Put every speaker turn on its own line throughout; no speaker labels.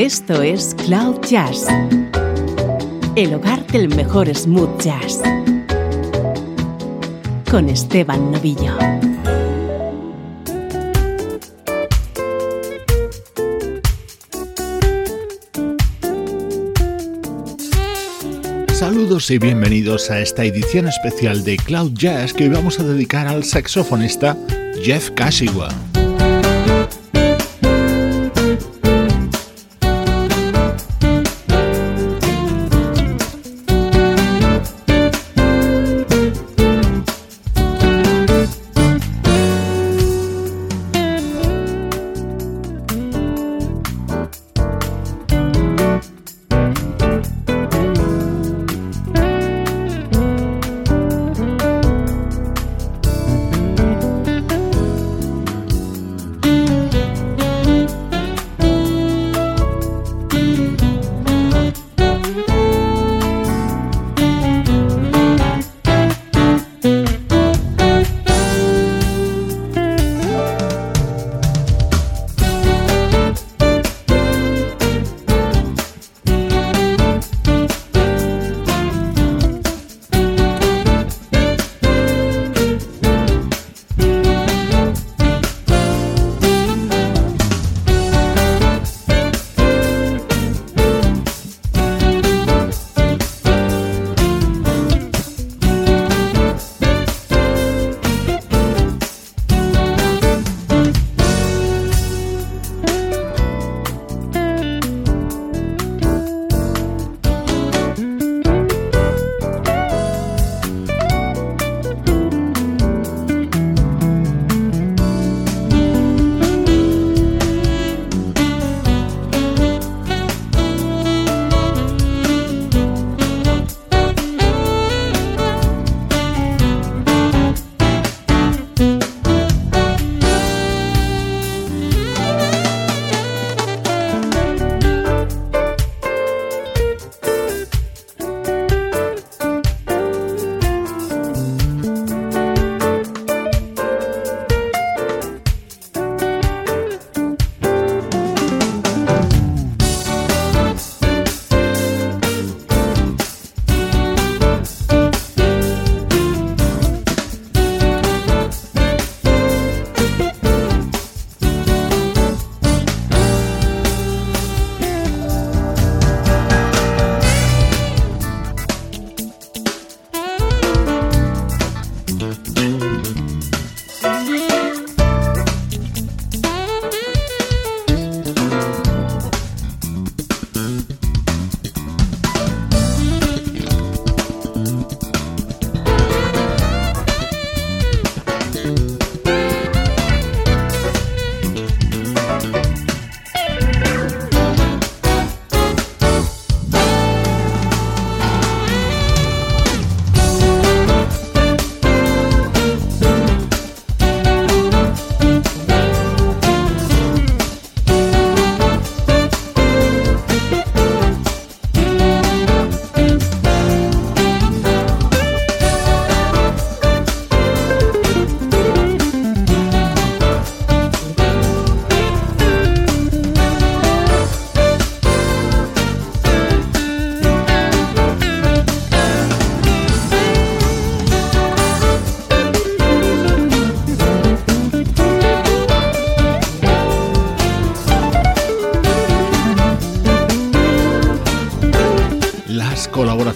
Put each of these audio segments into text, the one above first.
Esto es Cloud Jazz, el hogar del mejor smooth jazz, con Esteban Novillo.
Saludos y bienvenidos a esta edición especial de Cloud Jazz que vamos a dedicar al saxofonista Jeff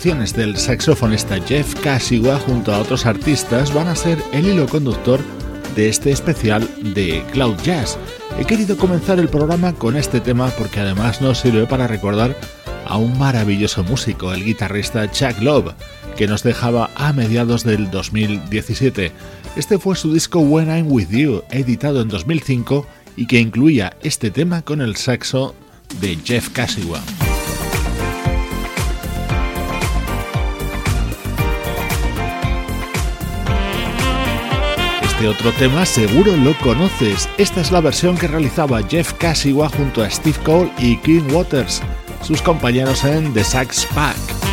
Kashiwa. del saxofonista Jeff Kashiwa junto a otros artistas van a ser el hilo conductor de este especial de Cloud Jazz. He querido comenzar el programa con este tema porque además nos sirve para recordar a un maravilloso músico, el guitarrista Chuck Love, que nos dejaba a mediados del 2017. Este fue su disco When I'm With You, editado en 2005 y que incluía este tema con el saxo de Jeff Kashiwa. Este otro tema seguro lo conoces. Esta es la versión que realizaba Jeff Kashiwa junto a Steve Cole y King Waters, sus compañeros en The Sax Pack.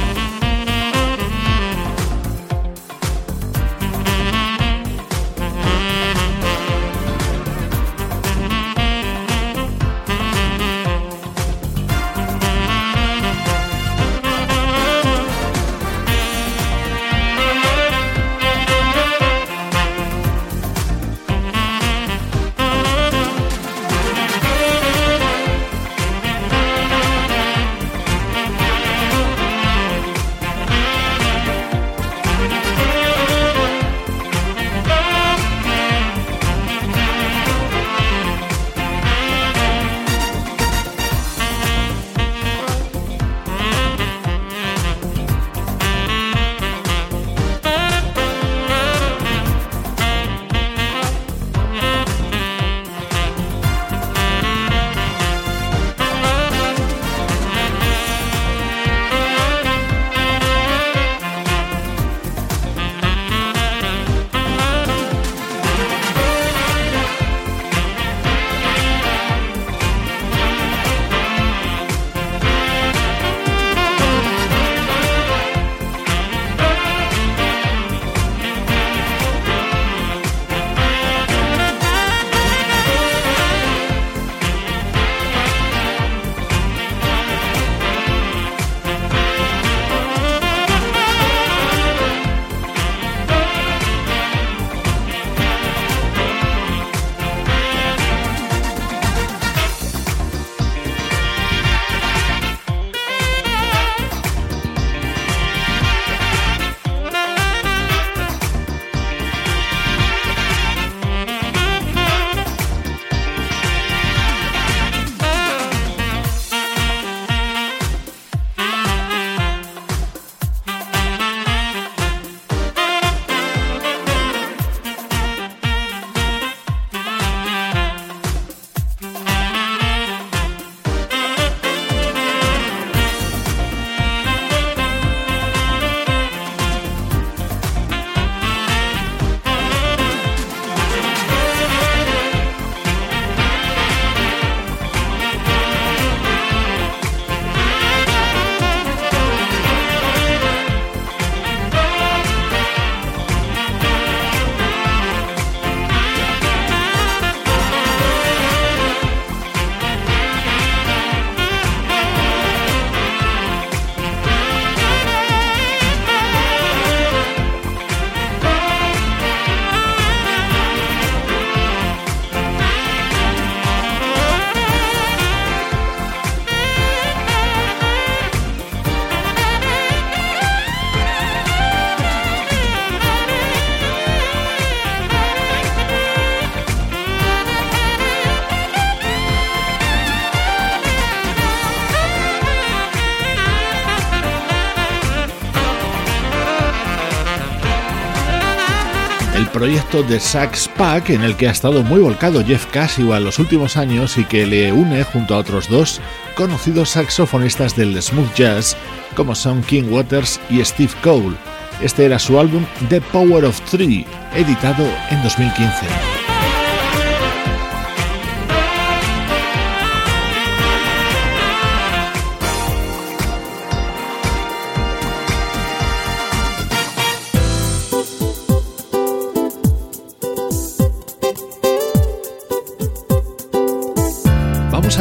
Proyecto de Sax Pack en el que ha estado muy volcado Jeff en los últimos años y que le une junto a otros dos conocidos saxofonistas del smooth jazz como son King Waters y Steve Cole. Este era su álbum The Power of Three, editado en 2015.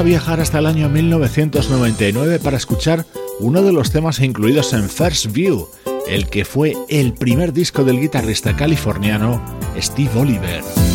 Viajar hasta el año 1999 para escuchar uno de los temas incluidos en First View, el que fue el primer disco del guitarrista californiano Steve Oliver.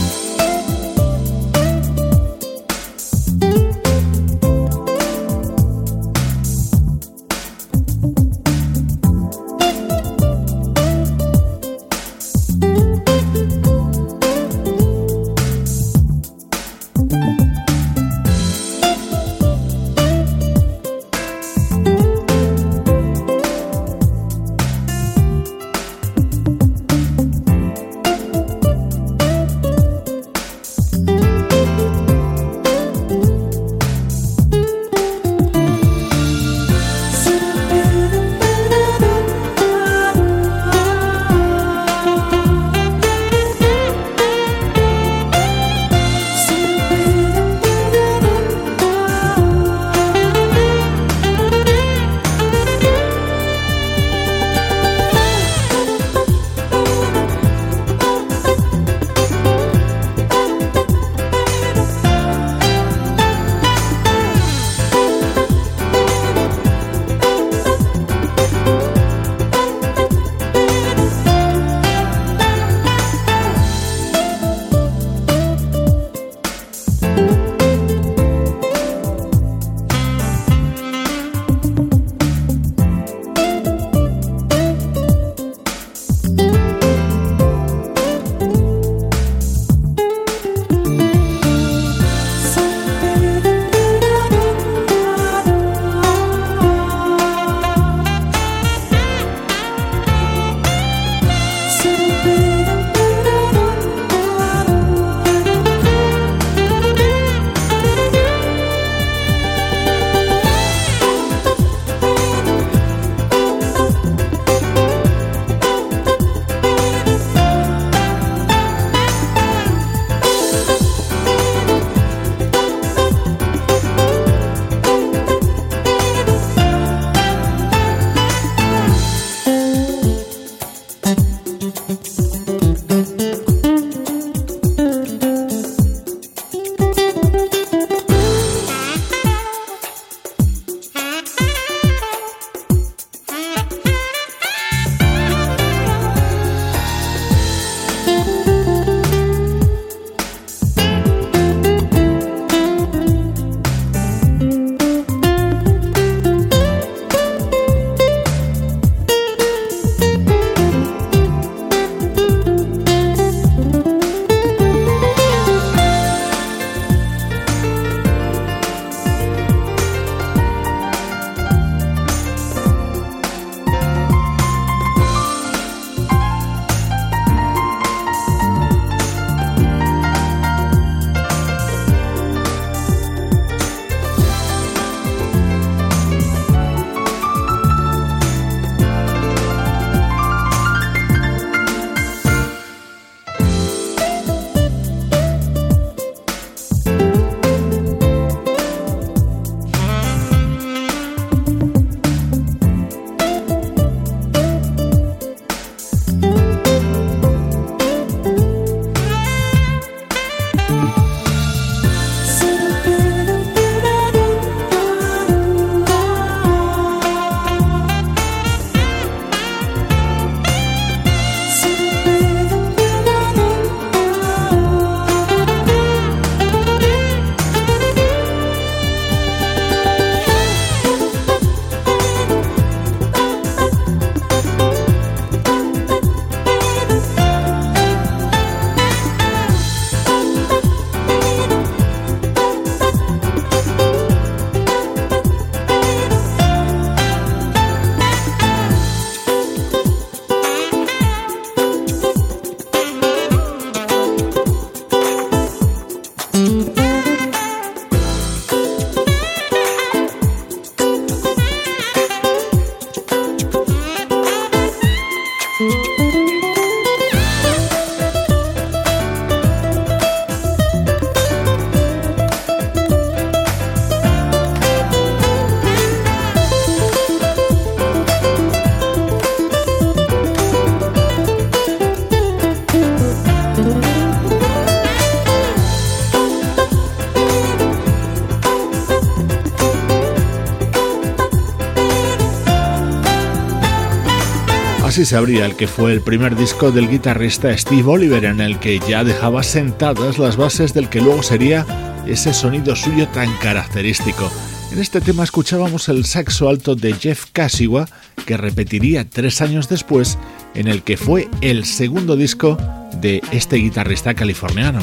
Así se abría el que fue el primer disco del guitarrista Steve Oliver en el que ya dejaba sentadas las bases del que luego sería ese sonido suyo tan característico. En este tema escuchábamos el saxo alto de Jeff Kashiwa que repetiría tres años después en el que fue el segundo disco de este guitarrista californiano.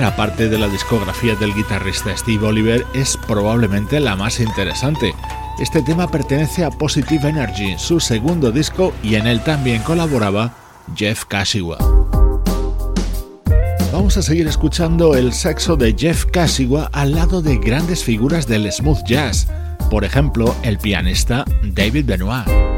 Primera parte de la discografía del guitarrista Steve Oliver es probablemente la más interesante. Este tema pertenece a Positive Energy, su segundo disco, y en él también colaboraba Jeff Kashiwa. vamos a seguir escuchando el saxo de Jeff Casigua al lado de grandes figuras del smooth jazz, por ejemplo, el pianista David Benoit.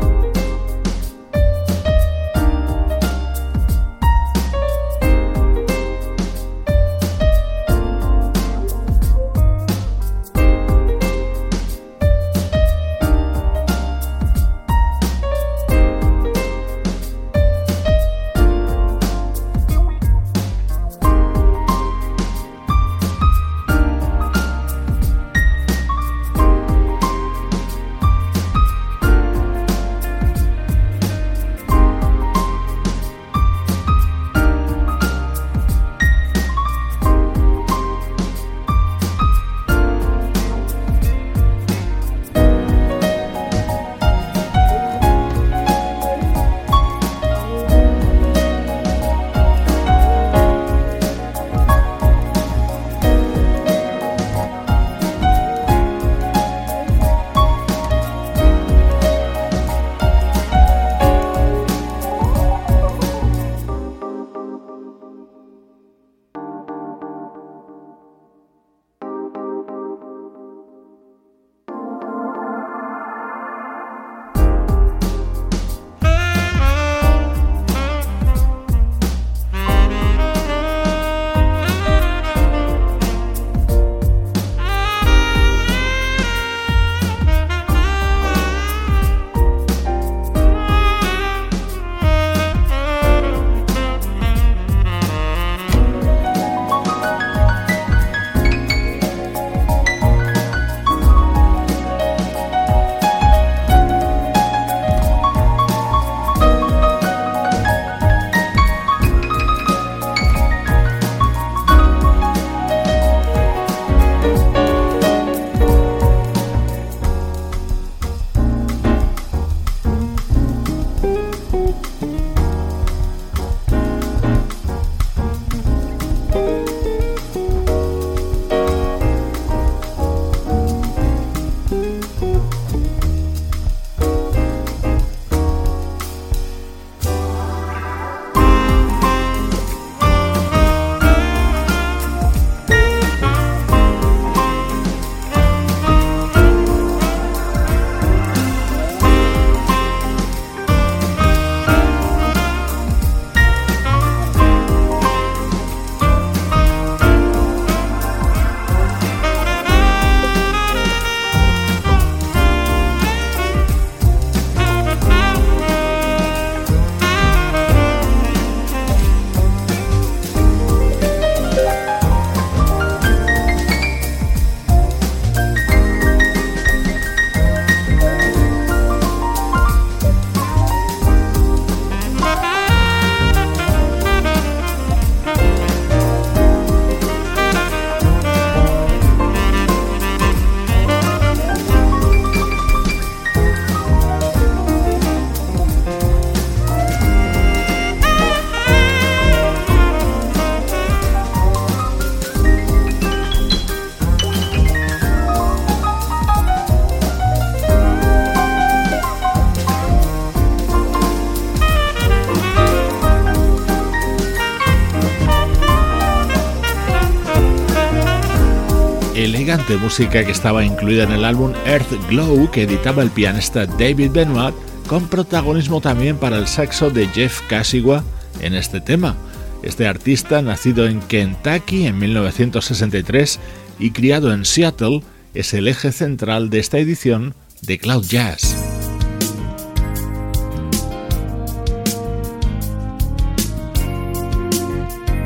Música que estaba incluida en el álbum Earth Glow que editaba el pianista David Benoit, con protagonismo también para el saxo de Jeff Casigua en este tema. Este artista, nacido en Kentucky en 1963 y criado en Seattle, es el eje central de esta edición de Cloud Jazz.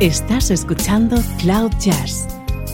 Estás escuchando Cloud Jazz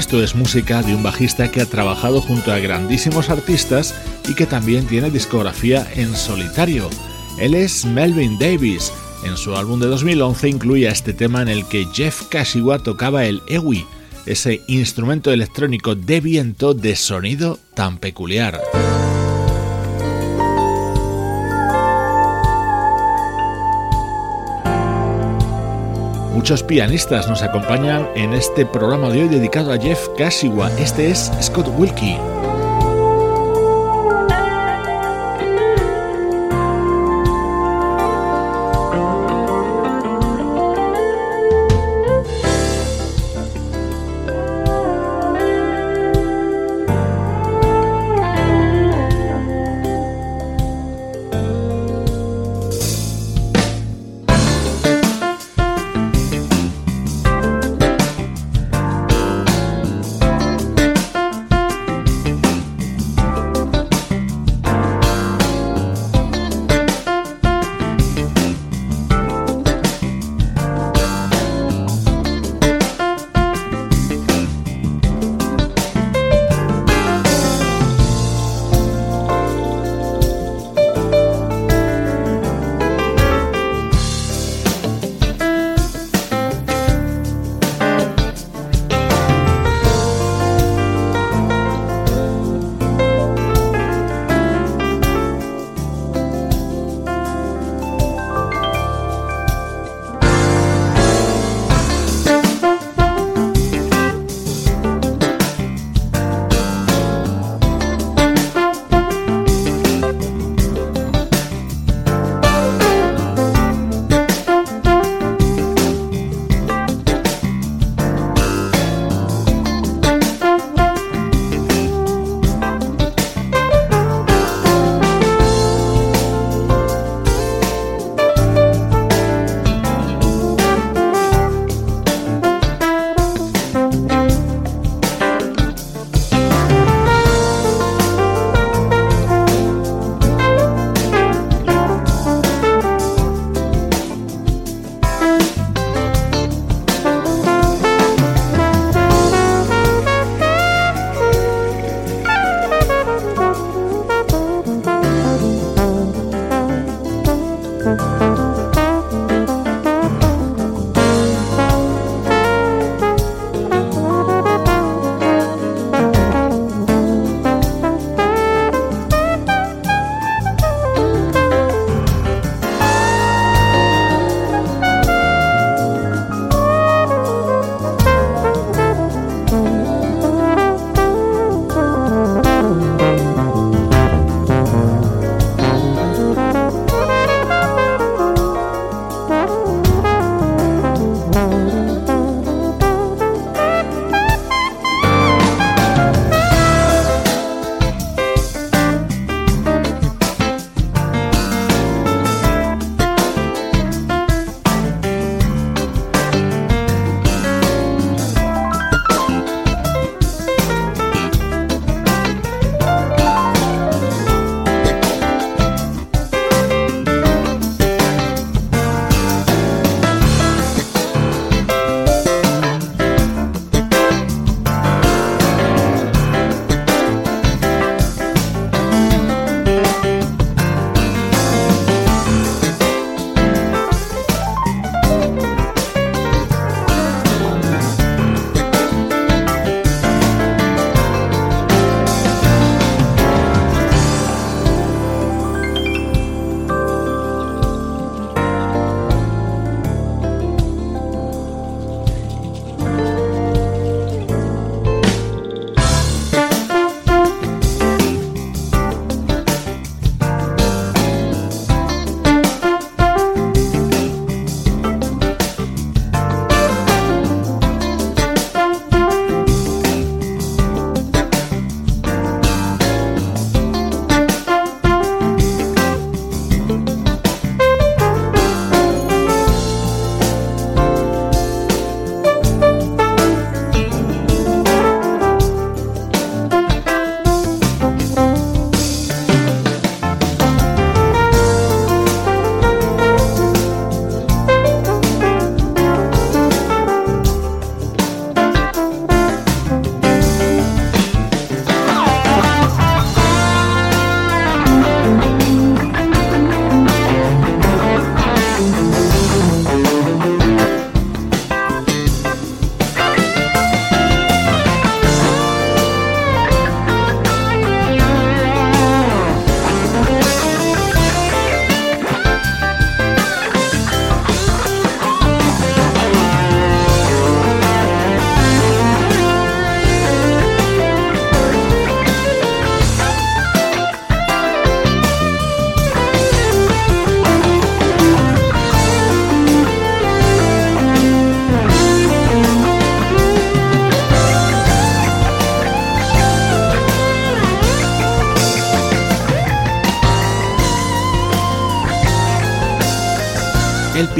Esto es música de un bajista que ha trabajado junto a grandísimos artistas y que también tiene discografía en solitario. Él es Melvin Davis. En su álbum de 2011 incluía este tema en el que Jeff Kashiwa tocaba el EWI, ese instrumento electrónico de viento de sonido tan peculiar. Muchos pianistas nos acompañan en este programa de hoy dedicado a Jeff Kashiwa. Este es Scott Wilkie.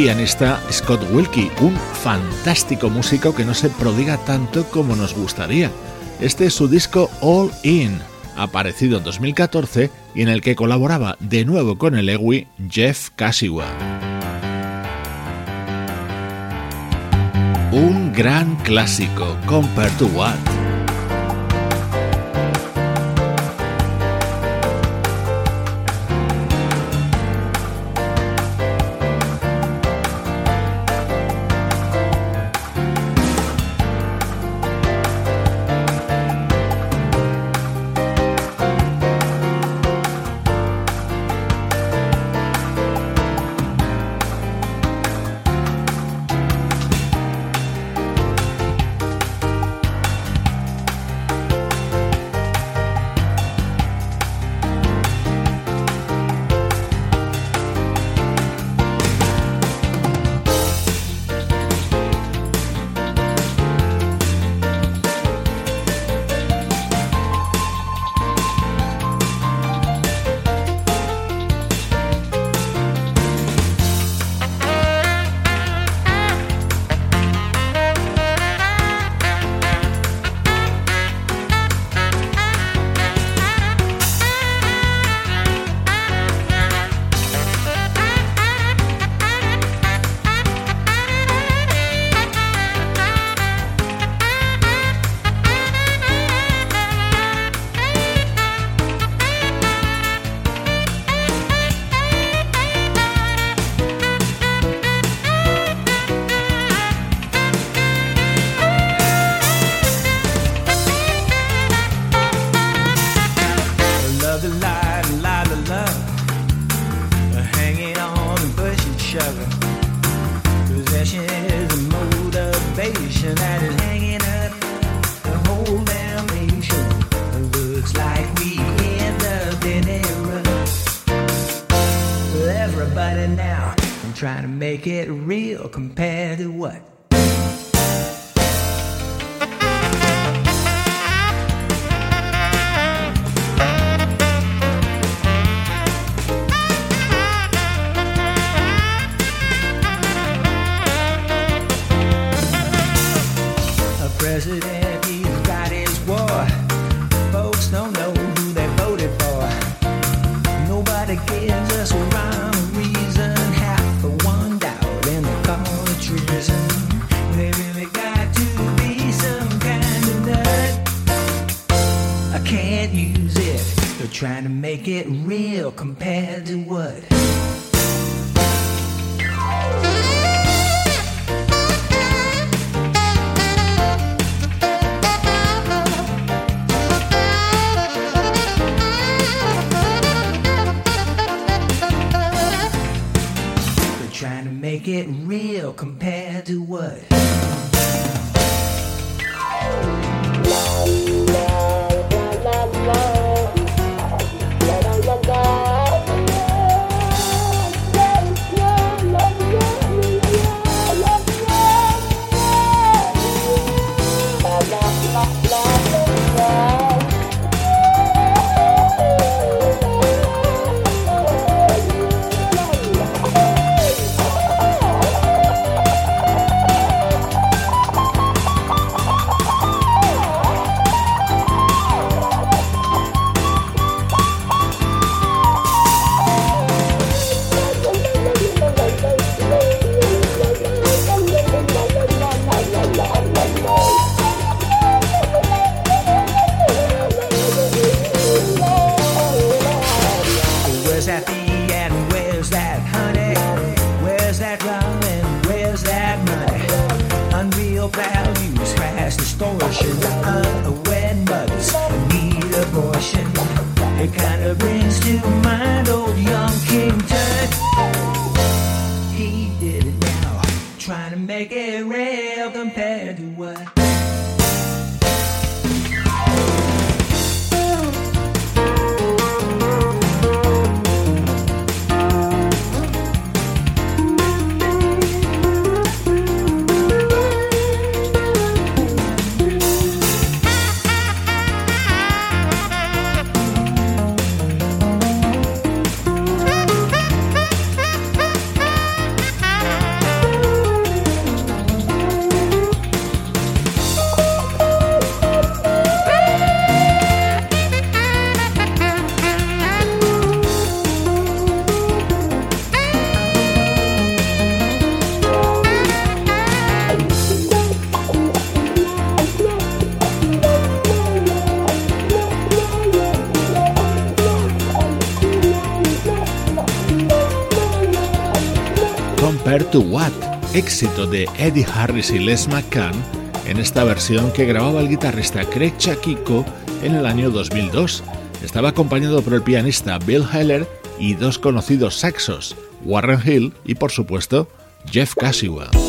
Pianista Scott Wilkie, un fantástico músico que no se prodiga tanto como nos gustaría. Este es su disco All In, aparecido en 2014 y en el que colaboraba de nuevo con el Ewi Jeff Kashiwa. Un gran clásico, Compared to What.
Éxito de Eddie Harris y Les McCann en esta versión que grababa el guitarrista Craig Chakiko en el año 2002. Estaba acompañado por el pianista Bill Heller y dos conocidos saxos, Warren Hill y por supuesto Jeff Caswell.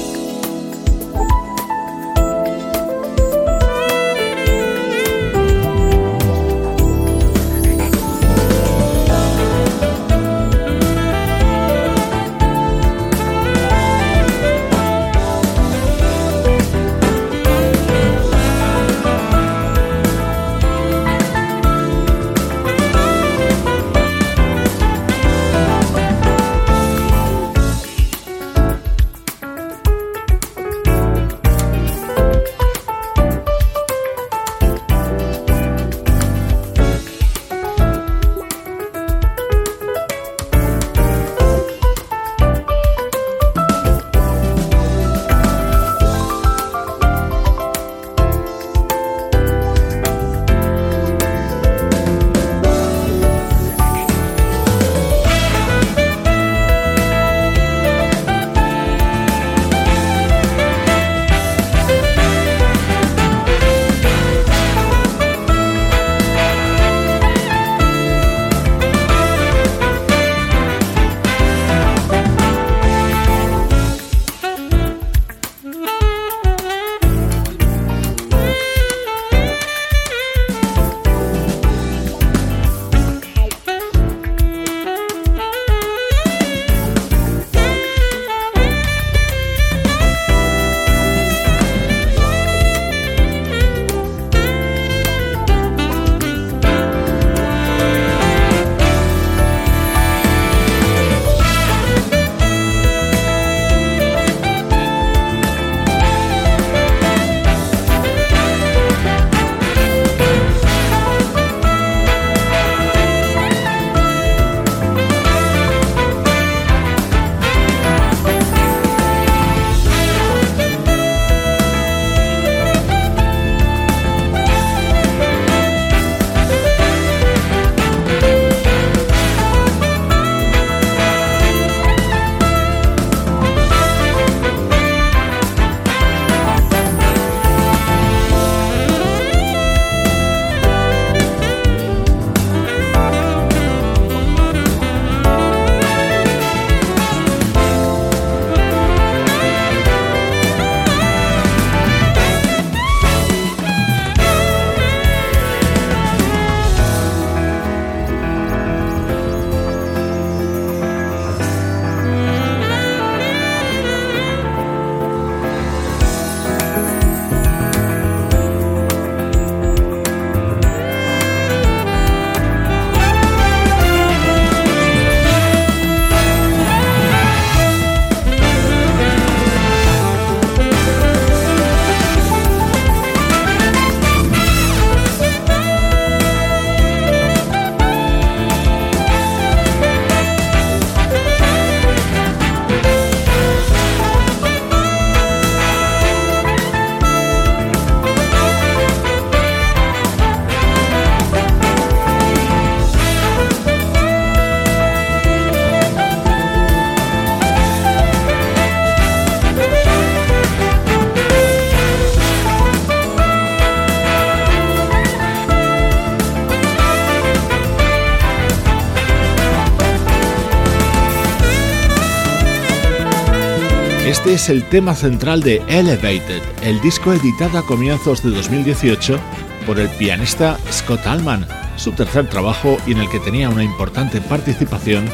Este es el tema central de Elevated, el disco editado a comienzos de 2018 por el pianista Scott Allman, su tercer trabajo y en el que tenía una importante participación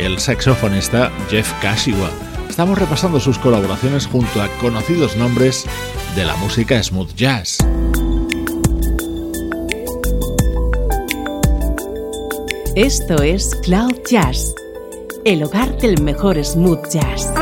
el saxofonista Jeff Kashiwa. Estamos repasando sus colaboraciones junto a conocidos nombres de la música smooth jazz.
Esto es Cloud Jazz, el hogar del mejor smooth jazz.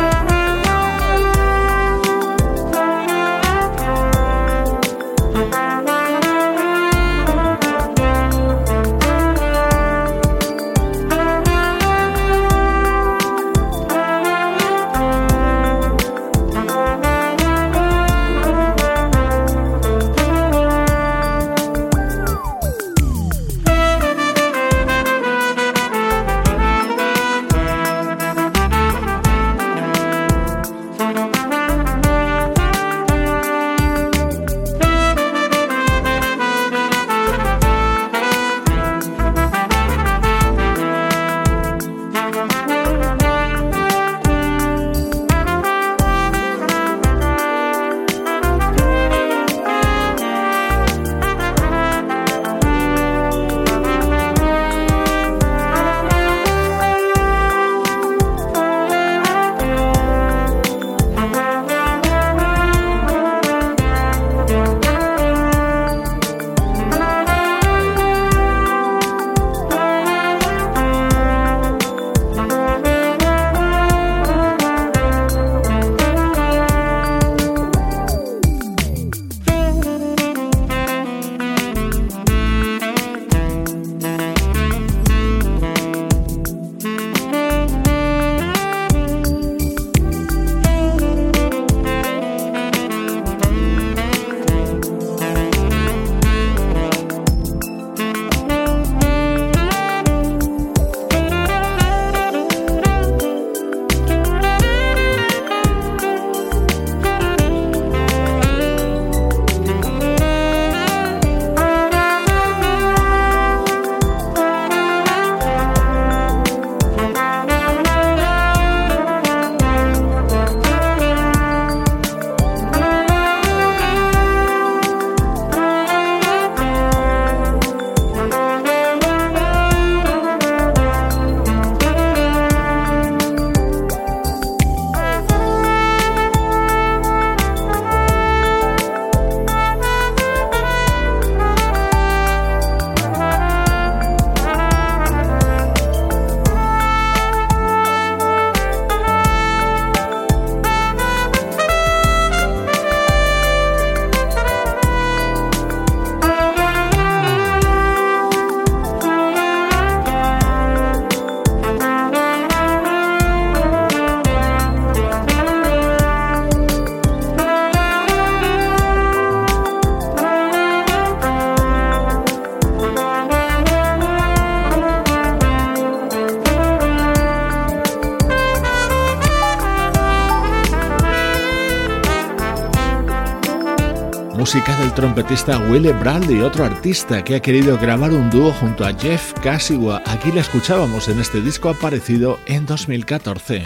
Trompetista Willie Bradley, otro artista que ha querido grabar un dúo junto a Jeff Casigua. Aquí la escuchábamos en este disco aparecido en 2014.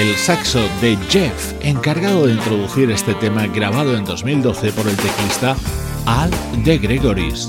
El saxo de Jeff, encargado de introducir este tema grabado en 2012 por el teclista Al de Gregoris.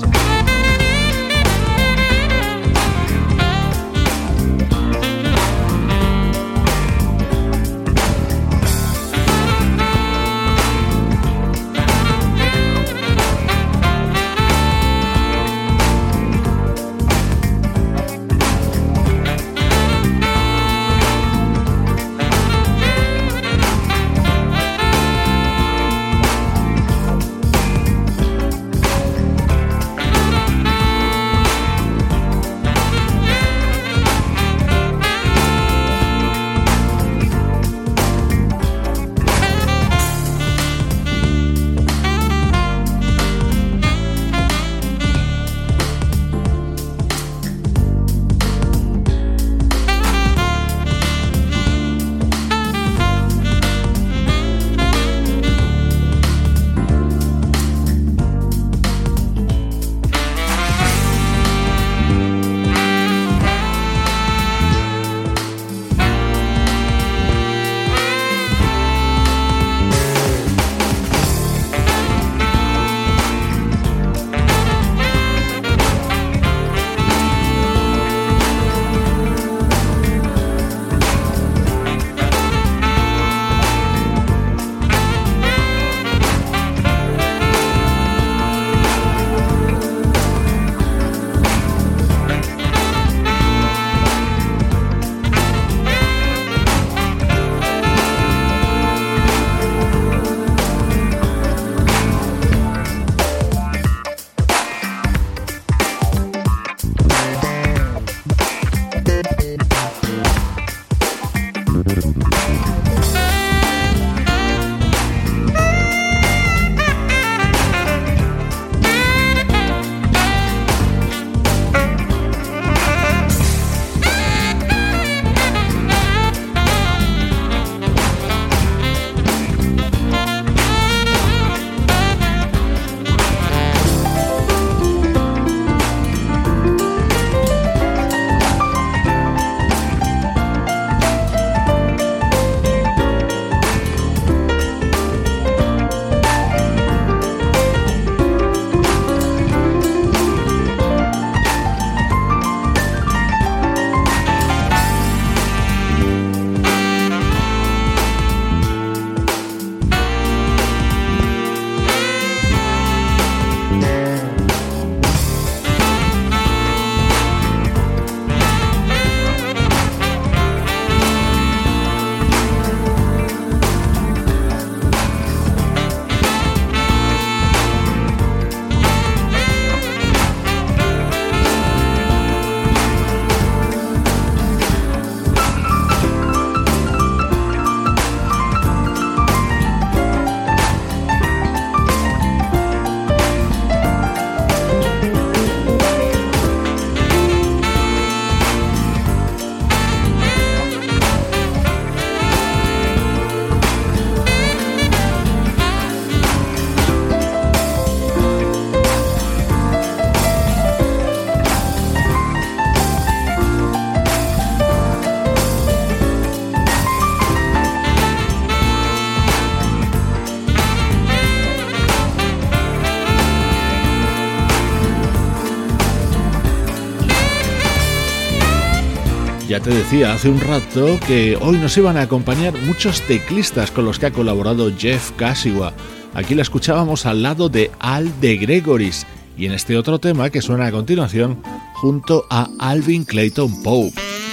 Te decía hace un rato que hoy nos iban a acompañar muchos teclistas con los que ha colaborado Jeff Casigua. Aquí la escuchábamos al lado de Al de Gregoris y en este otro tema que suena a continuación junto a Alvin Clayton Pope.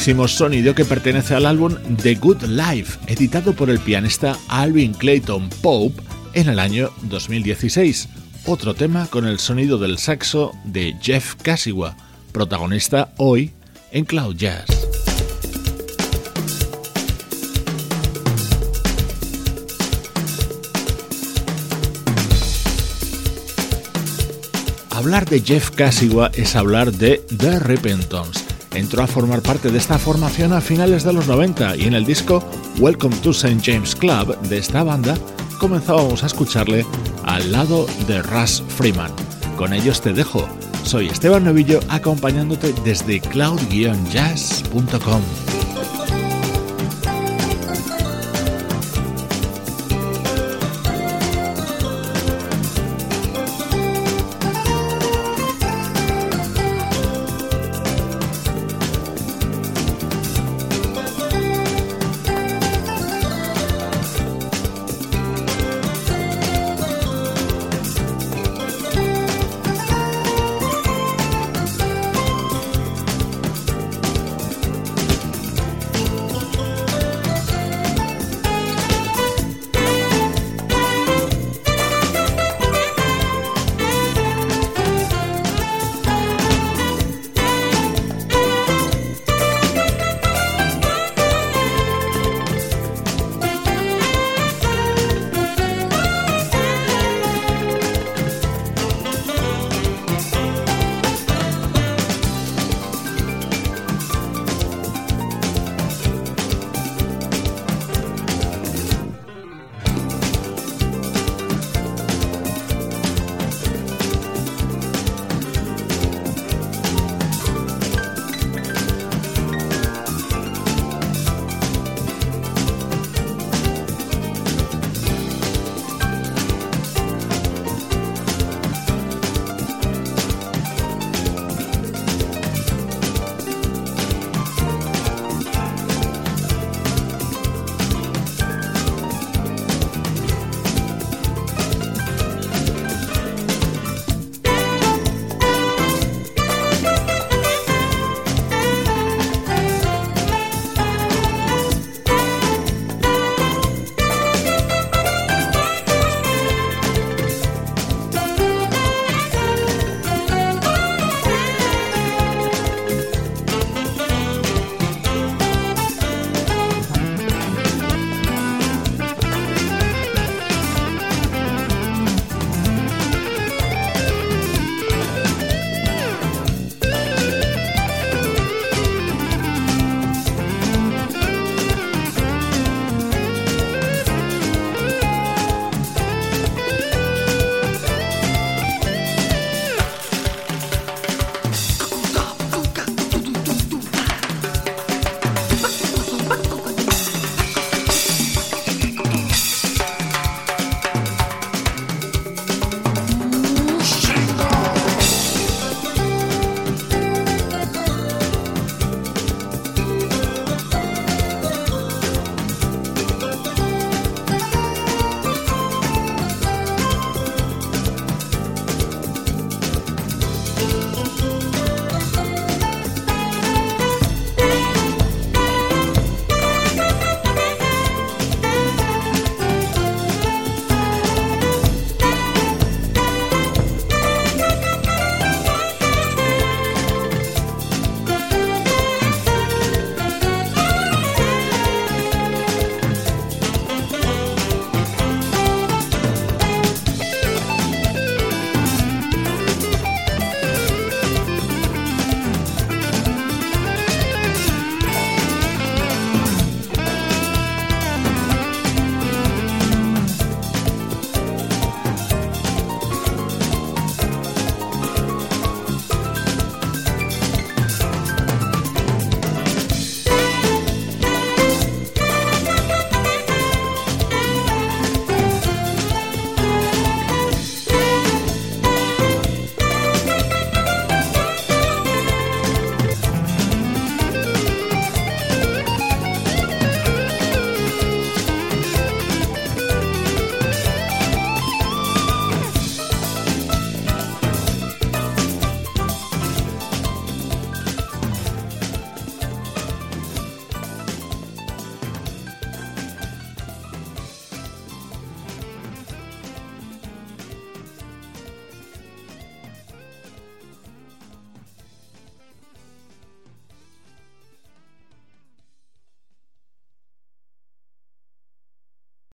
Buenísimo sonido que pertenece al álbum The Good Life, editado por el pianista Alvin Clayton Pope en el año 2016. Otro tema con el sonido del saxo de Jeff Kasiwa, protagonista hoy en Cloud Jazz. Hablar de Jeff Kasiwa es hablar de The Repentance entró a formar parte de esta formación a finales de los 90 y en el disco Welcome to St. James Club de esta banda comenzábamos a escucharle al lado de Russ Freeman. Con ellos te dejo. Soy Esteban Novillo acompañándote desde cloud-jazz.com.